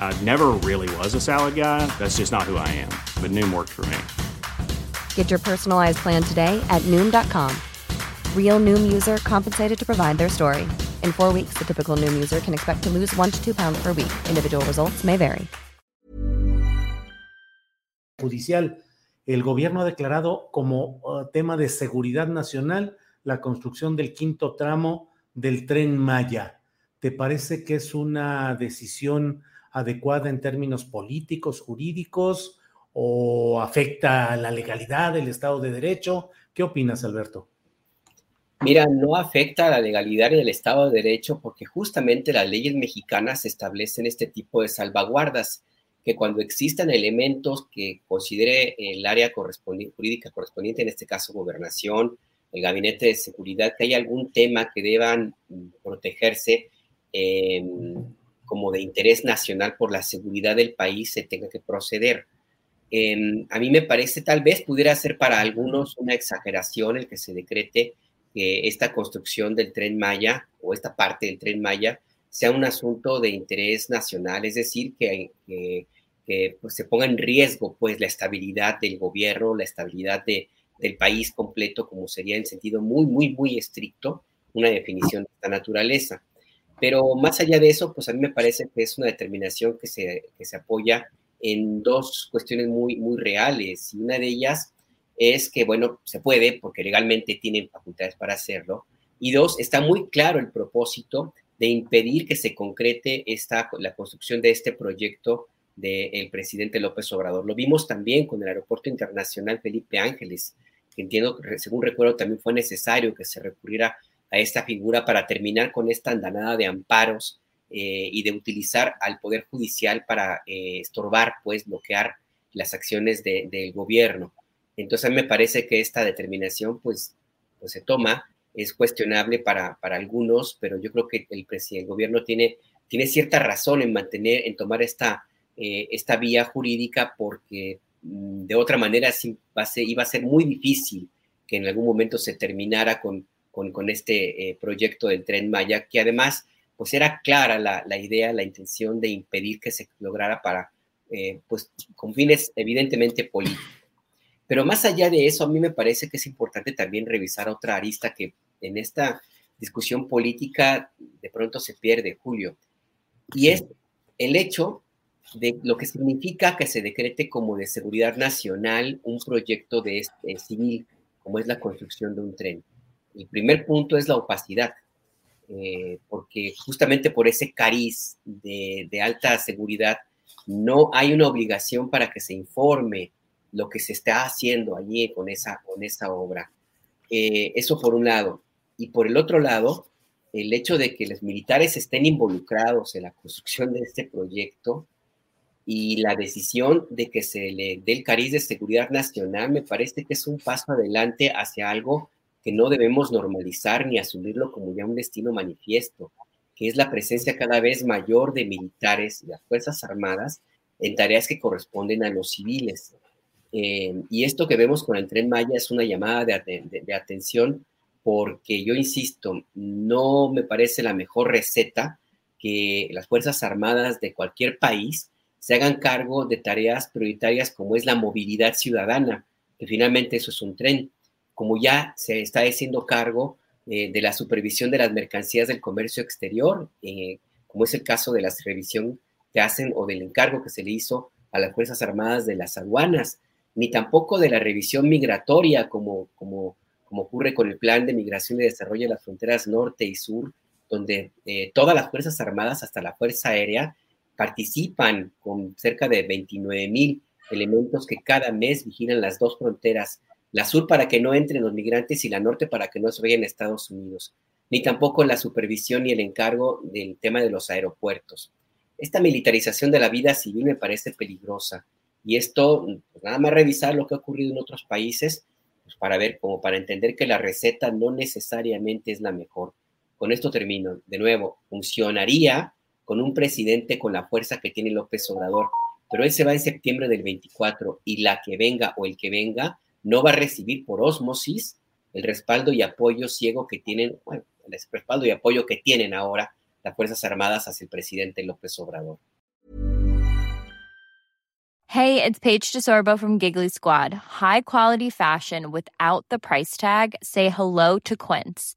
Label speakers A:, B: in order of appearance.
A: I never really was a salad guy. That's just not who I am. But Noom worked for me.
B: Get your personalized plan today at Noom.com. Real Noom user compensated to provide their story. In four weeks, the typical Noom user can expect to lose one to two pounds per week. Individual results may vary.
C: Judicial. El gobierno ha declarado como uh, tema de seguridad nacional la construcción del quinto tramo del tren Maya. ¿Te parece que es una decisión adecuada en términos políticos, jurídicos o afecta a la legalidad del Estado de Derecho? ¿Qué opinas, Alberto?
D: Mira, no afecta a la legalidad del Estado de Derecho porque justamente las leyes mexicanas establecen este tipo de salvaguardas, que cuando existan elementos que considere el área jurídica correspondiente, en este caso gobernación, el gabinete de seguridad, que hay algún tema que deban protegerse, Em, como de interés nacional por la seguridad del país se tenga que proceder. Em, a mí me parece, tal vez pudiera ser para algunos una exageración el que se decrete que esta construcción del tren Maya o esta parte del tren Maya sea un asunto de interés nacional, es decir, que, pues, se ponga en riesgo pues la estabilidad del gobierno, la estabilidad de, del país completo, como sería en sentido muy, muy, muy estricto una definición de esta naturaleza. Pero más allá de eso, pues a mí me parece que es una determinación que se, que se apoya en dos cuestiones muy, muy reales. Y una de ellas es que, bueno, se puede porque legalmente tienen facultades para hacerlo. Y dos, está muy claro el propósito de impedir que se concrete esta, la construcción de este proyecto del presidente López Obrador. Lo vimos también con el Aeropuerto Internacional Felipe Ángeles, que entiendo, según recuerdo, también fue necesario que se recurriera a esta figura para terminar con esta andanada de amparos eh, y de utilizar al Poder Judicial para eh, estorbar, pues bloquear las acciones del gobierno. Entonces me parece que esta determinación pues, pues se toma, es cuestionable para, para algunos, pero yo creo que el, el gobierno tiene, tiene cierta razón en mantener, en tomar esta, eh, esta vía jurídica porque mm, de otra manera sí va iba a ser muy difícil que en algún momento se terminara con con, este eh, proyecto del tren Maya, que además pues era clara la, idea, la intención de impedir que se lograra para, eh, pues con fines evidentemente políticos. Pero más allá de eso, a mí me parece que es importante también revisar otra arista que en esta discusión política de pronto se pierde, Julio, y es el hecho de lo que significa que se decrete como de seguridad nacional un proyecto de este, civil, como es la construcción de un tren. El primer punto es la opacidad, eh, porque justamente por ese cariz de, alta seguridad no hay una obligación para que se informe lo que se está haciendo allí con esa, con esa obra. Eh, eso por un lado. Y por el otro lado, el hecho de que los militares estén involucrados en la construcción de este proyecto y la decisión de que se le dé el cariz de seguridad nacional me parece que es un paso adelante hacia algo que no debemos normalizar ni asumirlo como ya un destino manifiesto, que es la presencia cada vez mayor de militares y las Fuerzas Armadas en tareas que corresponden a los civiles. Eh, y esto que vemos con el tren Maya es una llamada de, atención porque yo insisto, no me parece la mejor receta que las Fuerzas Armadas de cualquier país se hagan cargo de tareas prioritarias como es la movilidad ciudadana, que finalmente eso es un tren como ya se está haciendo cargo eh, de la supervisión de las mercancías del comercio exterior, eh, como es el caso de la revisión que hacen o del encargo que se le hizo a las Fuerzas Armadas de las aduanas. ni tampoco de la revisión migratoria como, como, ocurre con el Plan de Migración y Desarrollo de las Fronteras Norte y Sur, donde eh, todas las Fuerzas Armadas, hasta la Fuerza Aérea, participan con cerca de 29 mil elementos que cada mes vigilan las dos fronteras, la sur para que no entren los migrantes y la norte para que no se vayan a Estados Unidos, ni tampoco la supervisión y el encargo del tema de los aeropuertos. Esta militarización de la vida civil me parece peligrosa y esto, pues, nada más revisar lo que ha ocurrido en otros países, pues para ver, como para entender que la receta no necesariamente es la mejor. Con esto termino. De nuevo, funcionaría con un presidente con la fuerza que tiene López Obrador, pero él se va en septiembre del 24 y la que venga o el que venga no va a recibir por osmosis el respaldo y apoyo ciego que tienen, bueno, el respaldo y apoyo que tienen ahora las Fuerzas Armadas hacia el presidente López Obrador.
E: Hey, it's Paige DeSorbo from Giggly Squad. High quality fashion without the price tag. Say hello to Quince.